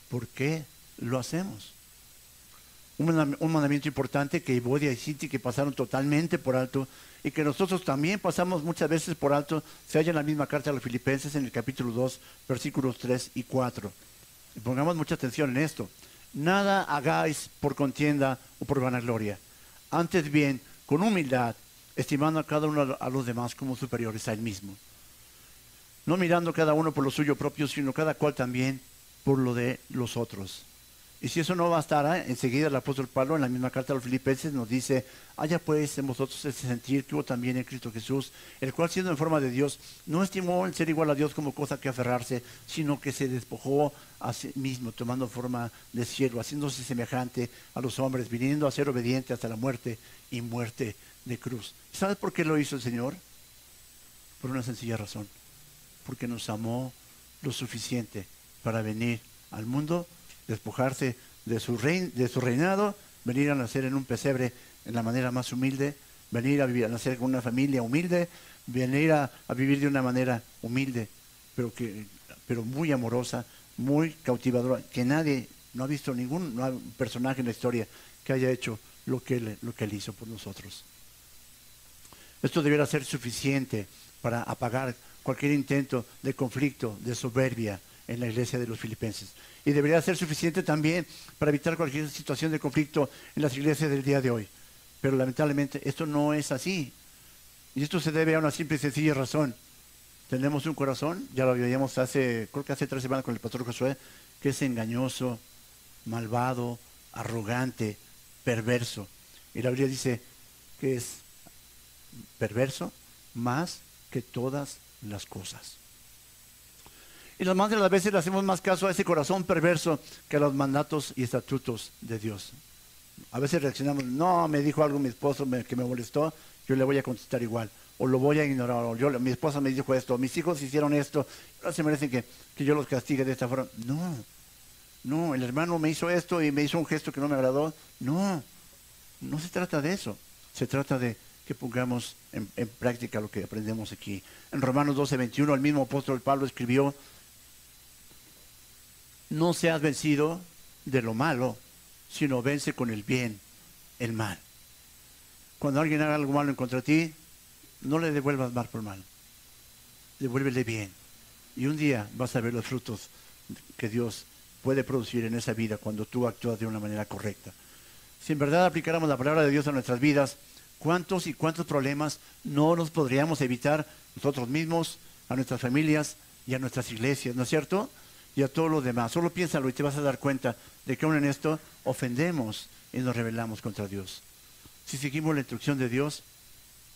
por qué lo hacemos. Un mandam- un mandamiento importante que Evodia y Cinti que pasaron totalmente por alto y que nosotros también pasamos muchas veces por alto, se halla en la misma carta a los filipenses en el capítulo 2, versículos 3 y 4. Y pongamos mucha atención en esto. Nada hagáis por contienda o por vanagloria. Antes bien, con humildad, estimando a cada uno a los demás como superiores a él mismo. No mirando cada uno por lo suyo propio, sino cada cual también por lo de los otros. Y si eso no bastara, enseguida el apóstol Pablo en la misma carta a los filipenses nos dice, haya pues en vosotros ese sentir que hubo también en Cristo Jesús, el cual siendo en forma de Dios, no estimó el ser igual a Dios como cosa que aferrarse, sino que se despojó a sí mismo, tomando forma de siervo, haciéndose semejante a los hombres, viniendo a ser obediente hasta la muerte y muerte de cruz. ¿Sabes por qué lo hizo el Señor? Por una sencilla razón, porque nos amó lo suficiente para venir al mundo despojarse de su, rein- de su reinado, venir a nacer en un pesebre en la manera más humilde, venir a, vivir, a nacer con una familia humilde, venir a, vivir de una manera humilde, pero, que, pero muy amorosa, muy cautivadora, que nadie, no ha visto ningún no personaje en la historia que haya hecho lo que él, lo que él hizo por nosotros. Esto debiera ser suficiente para apagar cualquier intento de conflicto, de soberbia en la iglesia de los filipenses. Y debería ser suficiente también para evitar cualquier situación de conflicto en las iglesias del día de hoy. Pero lamentablemente esto no es así. Y esto se debe a una simple y sencilla razón. Tenemos un corazón, ya lo veíamos hace, creo que hace tres semanas con el pastor Josué, que es engañoso, malvado, arrogante, perverso. Y la Biblia dice que es perverso más que todas las cosas. Y las más de las veces le hacemos más caso a ese corazón perverso que a los mandatos y estatutos de Dios. A veces reaccionamos, no, me dijo algo mi esposo que me molestó, yo le voy a contestar igual, o lo voy a ignorar, o yo, mi esposa me dijo esto, mis hijos hicieron esto, no se merecen que, que yo los castigue de esta forma. No, no, el hermano me hizo esto y me hizo un gesto que no me agradó. No, no se trata de eso, se trata de que pongamos en, práctica lo que aprendemos aquí. En Romanos 12, 21, el mismo apóstol Pablo escribió, no seas vencido de lo malo, sino vence con el bien el mal. Cuando alguien haga algo malo en contra de ti, no le devuelvas mal por mal, devuélvele bien. Y un día vas a ver los frutos que Dios puede producir en esa vida cuando tú actúas de una manera correcta. Si en verdad aplicáramos la palabra de Dios a nuestras vidas, ¿cuántos y cuántos problemas no nos podríamos evitar nosotros mismos, a nuestras familias y a nuestras iglesias, ¿no es cierto? Y a todos los demás. Solo piénsalo y te vas a dar cuenta de que aún en esto ofendemos y nos rebelamos contra Dios. Si seguimos la instrucción de Dios,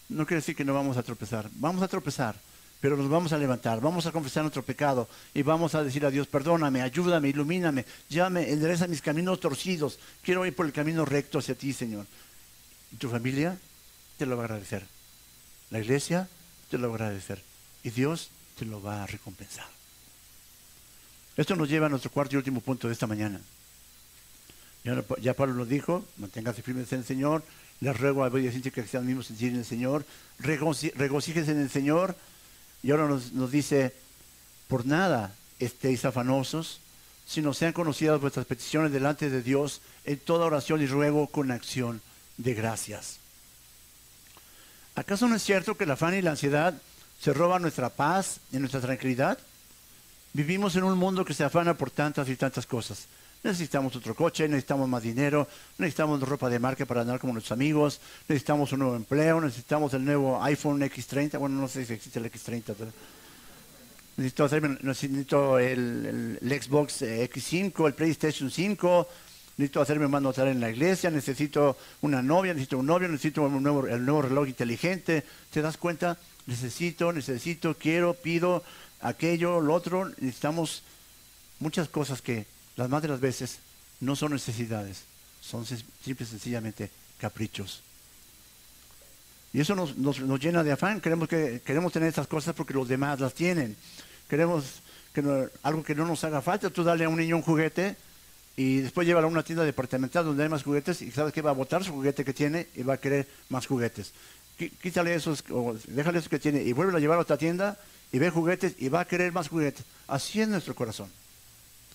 no quiere decir que no vamos a tropezar. Vamos a tropezar, pero nos vamos a levantar, vamos a confesar nuestro pecado y vamos a decir a Dios, perdóname, ayúdame, ilumíname, llame, endereza mis caminos torcidos, quiero ir por el camino recto hacia ti, Señor. Y tu familia te lo va a agradecer. La iglesia te lo va a agradecer. Y Dios te lo va a recompensar. Esto nos lleva a nuestro cuarto y último punto de esta mañana. Ya, Pablo lo dijo, manténgase firmes en el Señor, les ruego a obediencia que sean mismos en el Señor, regocíjense en el Señor, y ahora nos, dice, por nada estéis afanosos, sino sean conocidas vuestras peticiones delante de Dios en toda oración y ruego con acción de gracias. ¿Acaso no es cierto que el afán y la ansiedad se roban nuestra paz y nuestra tranquilidad? Vivimos en un mundo que se afana por tantas y tantas cosas. Necesitamos otro coche, necesitamos más dinero, necesitamos ropa de marca para andar como nuestros amigos, necesitamos un nuevo empleo, necesitamos el nuevo iPhone X30, bueno, no sé si existe el X30, necesito, el, Xbox X5, el PlayStation 5, necesito hacerme más notar en la iglesia, necesito una novia, necesito un novio, necesito un nuevo, el nuevo reloj inteligente. ¿Te das cuenta? Necesito, necesito, quiero, pido aquello, lo otro. Necesitamos muchas cosas que las más de las veces no son necesidades, son simple y sencillamente caprichos. Y eso nos, llena de afán. Queremos, que, queremos tener estas cosas porque los demás las tienen. Queremos que algo que no nos haga falta. Tú dale a un niño un juguete y después llévalo a una tienda departamental donde hay más juguetes y sabes que va a botar su juguete que tiene y va a querer más juguetes. Quítale esos, o déjale eso que tiene y vuelve a llevar a otra tienda y ve juguetes y va a querer más juguetes. Así es nuestro corazón.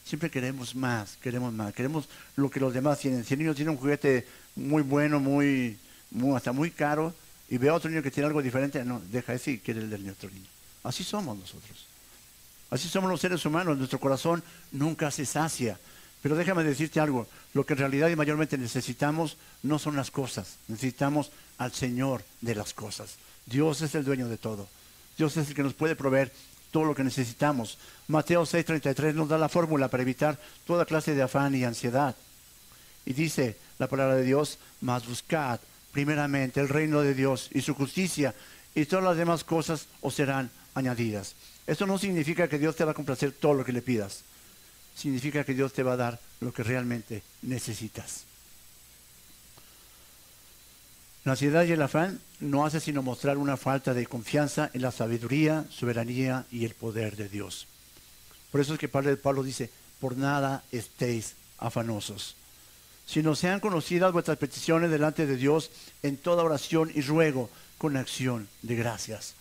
Siempre queremos más, queremos más, queremos lo que los demás tienen. Si el niño tiene un juguete muy bueno, muy, hasta muy caro, y ve a otro niño que tiene algo diferente, no, deja ese y quiere el del otro niño. Así somos nosotros. Así somos los seres humanos. Nuestro corazón nunca se sacia. Pero déjame decirte algo, lo que en realidad y mayormente necesitamos no son las cosas, necesitamos al Señor de las cosas. Dios es el dueño de todo. Dios es el que nos puede proveer todo lo que necesitamos. Mateo 6:33 nos da la fórmula para evitar toda clase de afán y ansiedad. Y dice la palabra de Dios, más buscad primeramente el reino de Dios y su justicia y todas las demás cosas os serán añadidas. Esto no significa que Dios te va a complacer todo lo que le pidas. Significa que Dios te va a dar lo que realmente necesitas. La ansiedad y el afán no hace sino mostrar una falta de confianza en la sabiduría, soberanía y el poder de Dios. Por eso es que Pablo dice, por nada estéis afanosos, sino sean conocidas vuestras peticiones delante de Dios en toda oración y ruego con acción de gracias.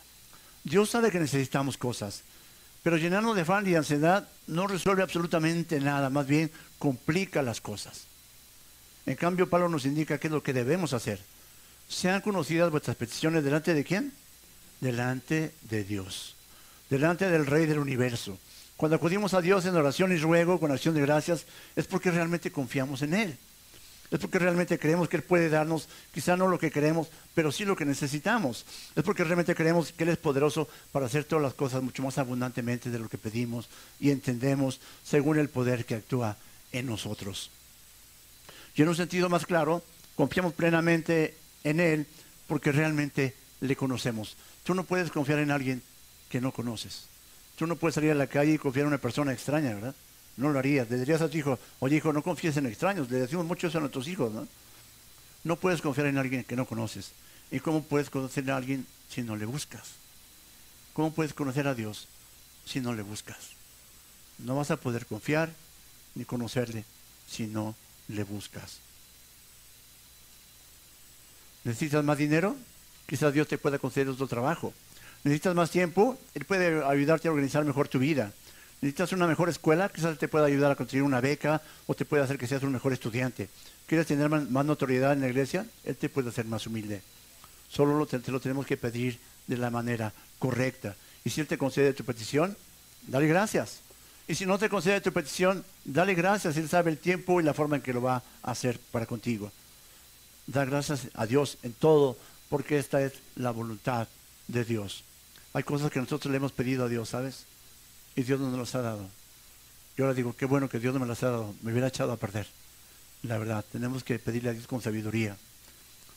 Dios sabe que necesitamos cosas, pero llenarnos de afán y ansiedad no resuelve absolutamente nada, más bien complica las cosas. En cambio, Pablo nos indica qué es lo que debemos hacer sean conocidas vuestras peticiones delante de quién? Delante de Dios, delante del Rey del universo. Cuando acudimos a Dios en oración y ruego con acción de gracias, es porque realmente confiamos en Él. Es porque realmente creemos que Él puede darnos, quizá no lo que queremos, pero sí lo que necesitamos. Es porque realmente creemos que Él es poderoso para hacer todas las cosas mucho más abundantemente de lo que pedimos y entendemos según el poder que actúa en nosotros. Y en un sentido más claro, confiamos plenamente en Él porque realmente le conocemos. Tú no puedes confiar en alguien que no conoces. Tú no puedes salir a la calle y confiar en una persona extraña, ¿verdad? No lo harías. Le dirías a tu hijo, oye hijo, no confíes en extraños. Le decimos mucho eso a nuestros hijos, ¿no? No puedes confiar en alguien que no conoces. ¿Y cómo puedes conocer a alguien si no le buscas? ¿Cómo puedes conocer a Dios si no le buscas? No vas a poder confiar ni conocerle si no le buscas. ¿Necesitas más dinero? Quizás Dios te pueda conceder otro trabajo. ¿Necesitas más tiempo? Él puede ayudarte a organizar mejor tu vida. ¿Necesitas una mejor escuela? Quizás te pueda ayudar a conseguir una beca o te puede hacer que seas un mejor estudiante. ¿Quieres tener más, notoriedad en la iglesia? Él te puede hacer más humilde. Solo lo, te, lo tenemos que pedir de la manera correcta. Y si Él te concede tu petición, dale gracias. Y si no te concede tu petición, dale gracias. Él sabe el tiempo y la forma en que lo va a hacer para contigo. Da gracias a Dios en todo, porque esta es la voluntad de Dios. Hay cosas que nosotros le hemos pedido a Dios, ¿sabes? y Dios no nos las ha dado. Yo ahora digo, qué bueno que Dios no me las ha dado, me hubiera echado a perder. La verdad, tenemos que pedirle a Dios con sabiduría.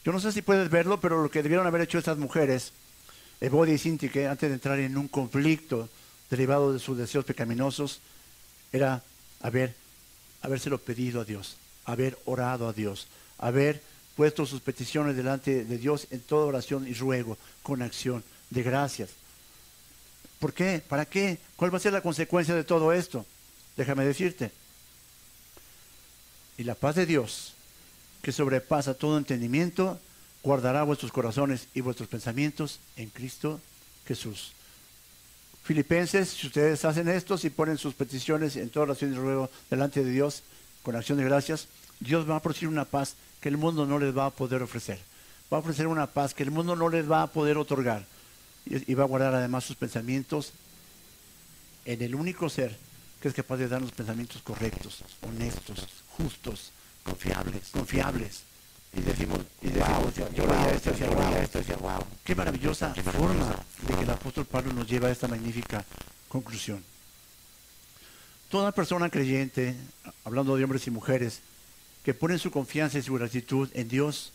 Yo no sé si puedes verlo, pero lo que debieron haber hecho estas mujeres, Ebodi y Sinti, que antes de entrar en un conflicto derivado de sus deseos pecaminosos, era haber, habérselo pedido a Dios, haber orado a Dios, haber puesto sus peticiones delante de Dios en toda oración y ruego, con acción de gracias. ¿Por qué? ¿Para qué? ¿Cuál va a ser la consecuencia de todo esto? Déjame decirte. Y la paz de Dios, que sobrepasa todo entendimiento, guardará vuestros corazones y vuestros pensamientos en Cristo Jesús. Filipenses, si ustedes hacen esto, si ponen sus peticiones en toda oración y ruego delante de Dios, con acción de gracias, Dios va a producir una paz que el mundo no les va a poder ofrecer. Va a ofrecer una paz que el mundo no les va a poder otorgar y va a guardar además sus pensamientos en el único ser que es capaz de darnos pensamientos correctos, honestos, justos, confiables, confiables. Y decimos, y decimos, yo wow, esto hacia wow, esto hacia wow. Qué maravillosa forma de que el apóstol Pablo nos lleva a esta magnífica conclusión. Toda persona creyente, hablando de hombres y mujeres, que ponen su confianza y su gratitud en Dios,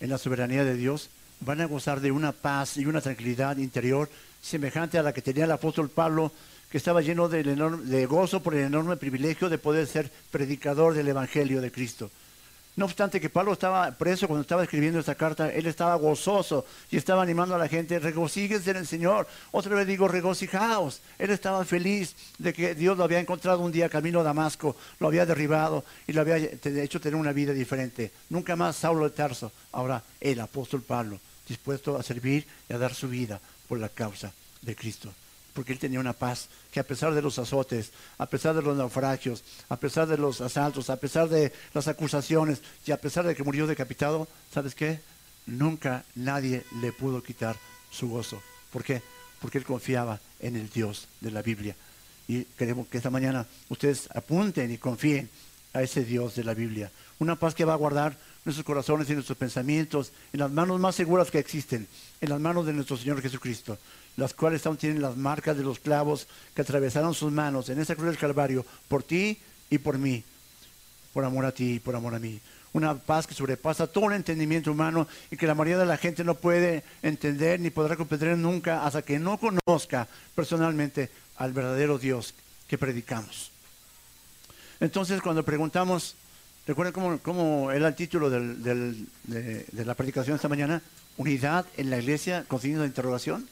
en la soberanía de Dios, van a gozar de una paz y una tranquilidad interior semejante a la que tenía el apóstol Pablo, que estaba lleno de, de gozo por el enorme privilegio de poder ser predicador del Evangelio de Cristo. No obstante que Pablo estaba preso cuando estaba escribiendo esta carta, él estaba gozoso y estaba animando a la gente, regocíguense en el Señor. Otra vez digo, regocijaos. Él estaba feliz de que Dios lo había encontrado un día camino a Damasco, lo había derribado y lo había hecho tener una vida diferente. Nunca más Saulo de Tarso, ahora el apóstol Pablo dispuesto a servir y a dar su vida por la causa de Cristo. Porque él tenía una paz que a pesar de los azotes, a pesar de los naufragios, a pesar de los asaltos, a pesar de las acusaciones y a pesar de que murió decapitado, ¿sabes qué? Nunca nadie le pudo quitar su gozo. ¿Por qué? Porque él confiaba en el Dios de la Biblia. Y queremos que esta mañana ustedes apunten y confíen a ese Dios de la Biblia. Una paz que va a guardar nuestros corazones y nuestros pensamientos en las manos más seguras que existen, en las manos de nuestro Señor Jesucristo, las cuales aún tienen las marcas de los clavos que atravesaron sus manos en esa cruz del Calvario, por ti y por mí, por amor a ti y por amor a mí. Una paz que sobrepasa todo el entendimiento humano y que la mayoría de la gente no puede entender ni podrá comprender nunca hasta que no conozca personalmente al verdadero Dios que predicamos. Entonces, cuando preguntamos, ¿Recuerdan cómo, era el título de, la predicación esta mañana? Unidad en la iglesia con signo de interrogación.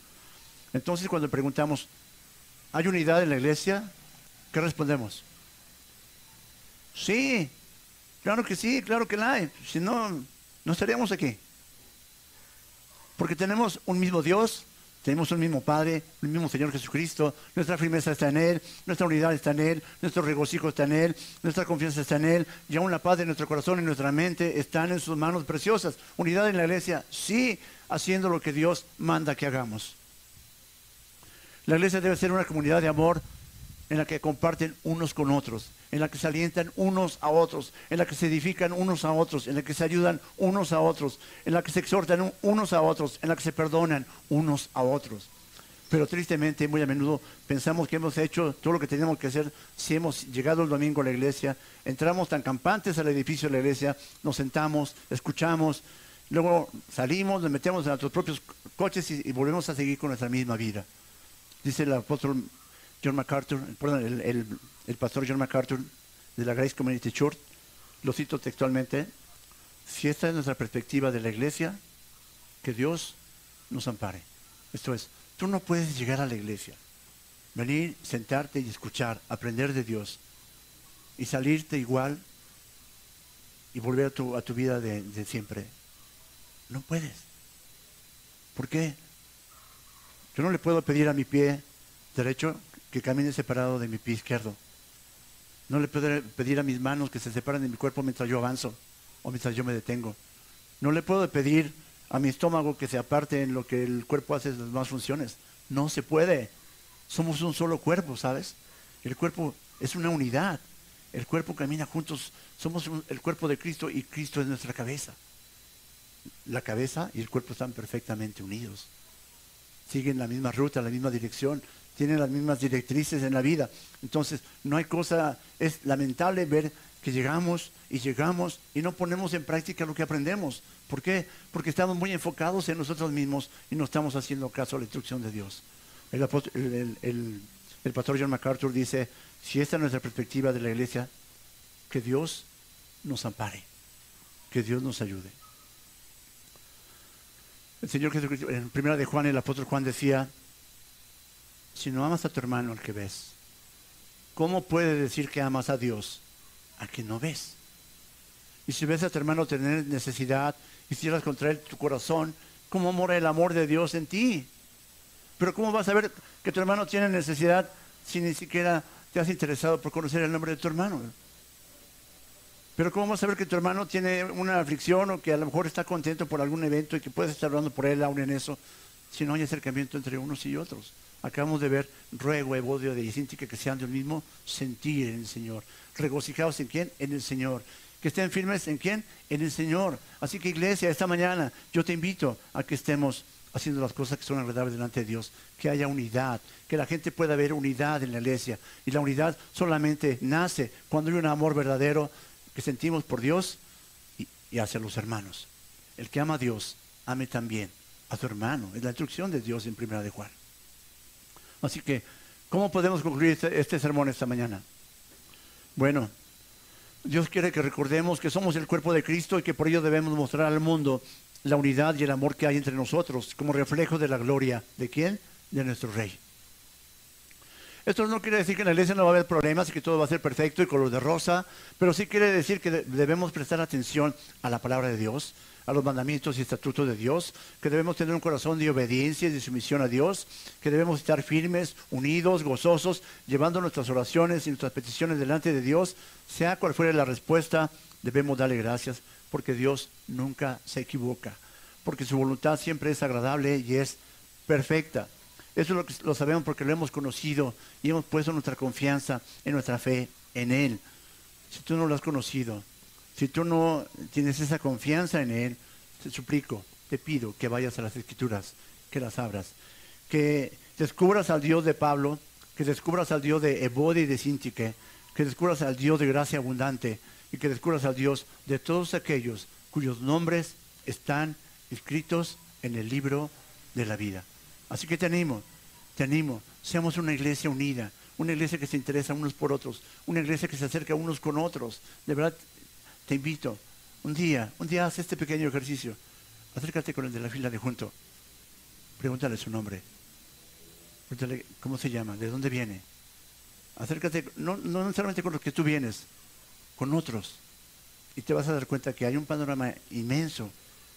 Entonces cuando preguntamos, ¿hay unidad en la iglesia? ¿Qué respondemos? Sí, claro que sí, claro que la hay. Si no, no estaríamos aquí. Porque tenemos un mismo Dios, tenemos un mismo Padre, el mismo Señor Jesucristo. Nuestra firmeza está en Él, nuestra unidad está en Él, nuestro regocijo está en Él, nuestra confianza está en Él. Y aún la paz de nuestro corazón y nuestra mente están en sus manos preciosas. Unidad en la iglesia, sí, haciendo lo que Dios manda que hagamos. La iglesia debe ser una comunidad de amor en la que comparten unos con otros, en la que se alientan unos a otros, en la que se edifican unos a otros, en la que se ayudan unos a otros, en la que se exhortan unos a otros, en la que se perdonan unos a otros. Pero tristemente, muy a menudo pensamos que hemos hecho todo lo que teníamos que hacer si hemos llegado el domingo a la iglesia, entramos tan campantes al edificio de la iglesia, nos sentamos, escuchamos, luego salimos, nos metemos en nuestros propios coches y, y volvemos a seguir con nuestra misma vida. Dice el apóstol John MacArthur, el, pastor John MacArthur de la Grace Community Church, lo cito textualmente, Si esta es nuestra perspectiva de la iglesia, que Dios nos ampare. Esto es, tú no puedes llegar a la iglesia, venir, sentarte y escuchar, aprender de Dios y salirte igual y volver a tu, a tu vida de, de siempre. No puedes. ¿Por qué? Yo no le puedo pedir a mi pie derecho que camine separado de mi pie izquierdo. No le puedo pedir a mis manos que se separen de mi cuerpo mientras yo avanzo o mientras yo me detengo. No le puedo pedir a mi estómago que se aparte en lo que el cuerpo hace las demás funciones. No se puede. Somos un solo cuerpo, ¿sabes? El cuerpo es una unidad. El cuerpo camina juntos. Somos el cuerpo de Cristo y Cristo es nuestra cabeza. La cabeza y el cuerpo están perfectamente unidos. Siguen la misma ruta, la misma dirección, tienen las mismas directrices en la vida. Entonces, no hay cosa, es lamentable ver que llegamos y llegamos y no ponemos en práctica lo que aprendemos. ¿Por qué? Porque estamos muy enfocados en nosotros mismos y no estamos haciendo caso a la instrucción de Dios. El, pastor John MacArthur dice, si esta es nuestra perspectiva de la iglesia, que Dios nos ampare, que Dios nos ayude. El Señor Jesucristo, en primera de Juan, el apóstol Juan decía, si no amas a tu hermano al que ves, ¿cómo puedes decir que amas a Dios a que no ves? Y si ves a tu hermano tener necesidad y cierras contra él tu corazón, ¿cómo mora el amor de Dios en ti? Pero ¿cómo vas a ver que tu hermano tiene necesidad si ni siquiera te has interesado por conocer el nombre de tu hermano? Pero ¿cómo vas a ver que tu hermano tiene una aflicción o que a lo mejor está contento por algún evento y que puedes estar hablando por él aún en eso si no hay acercamiento entre unos y otros? Acabamos de ver ruego, evodio de Yacíntica que sean del mismo sentir en el Señor. Regocijados en quién? En el Señor. Que estén firmes en quién? En el Señor. Así que iglesia, esta mañana yo te invito a que estemos haciendo las cosas que son agradables delante de Dios, que haya unidad, que la gente pueda ver unidad en la iglesia. Y la unidad solamente nace cuando hay un amor verdadero sentimos por Dios y, y hacia los hermanos. El que ama a Dios, ame también a su hermano. Es la instrucción de Dios en primera de Juan. Así que, ¿cómo podemos concluir este, este, sermón esta mañana? Bueno, Dios quiere que recordemos que somos el cuerpo de Cristo y que por ello debemos mostrar al mundo la unidad y el amor que hay entre nosotros como reflejo de la gloria. ¿De quién? De nuestro Rey. Esto no quiere decir que en la iglesia no va a haber problemas y que todo va a ser perfecto y color de rosa, pero sí quiere decir que debemos prestar atención a la palabra de Dios, a los mandamientos y estatutos de Dios, que debemos tener un corazón de obediencia y de sumisión a Dios, que debemos estar firmes, unidos, gozosos, llevando nuestras oraciones y nuestras peticiones delante de Dios, sea cual fuera la respuesta, debemos darle gracias, porque Dios nunca se equivoca, porque su voluntad siempre es agradable y es perfecta. Eso lo, lo sabemos porque lo hemos conocido y hemos puesto nuestra confianza en nuestra fe en Él. Si tú no lo has conocido, si tú no tienes esa confianza en Él, te suplico, te pido que vayas a las escrituras, que las abras, que descubras al Dios de Pablo, que descubras al Dios de Ebode y de Sintique, que descubras al Dios de gracia abundante y que descubras al Dios de todos aquellos cuyos nombres están escritos en el libro de la vida. Así que te animo, te animo, seamos una iglesia unida, una iglesia que se interesa unos por otros, una iglesia que se acerca unos con otros. De verdad, te invito, un día, un día haz este pequeño ejercicio. Acércate con el de la fila de junto. Pregúntale su nombre. Pregúntale cómo se llama, de dónde viene. Acércate, no, no necesariamente con los que tú vienes, con otros. Y te vas a dar cuenta que hay un panorama inmenso,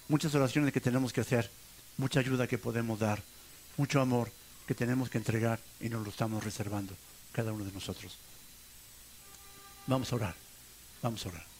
muchas oraciones que tenemos que hacer, mucha ayuda que podemos dar, mucho amor que tenemos que entregar y nos lo estamos reservando, cada uno de nosotros. Vamos a orar, vamos a orar.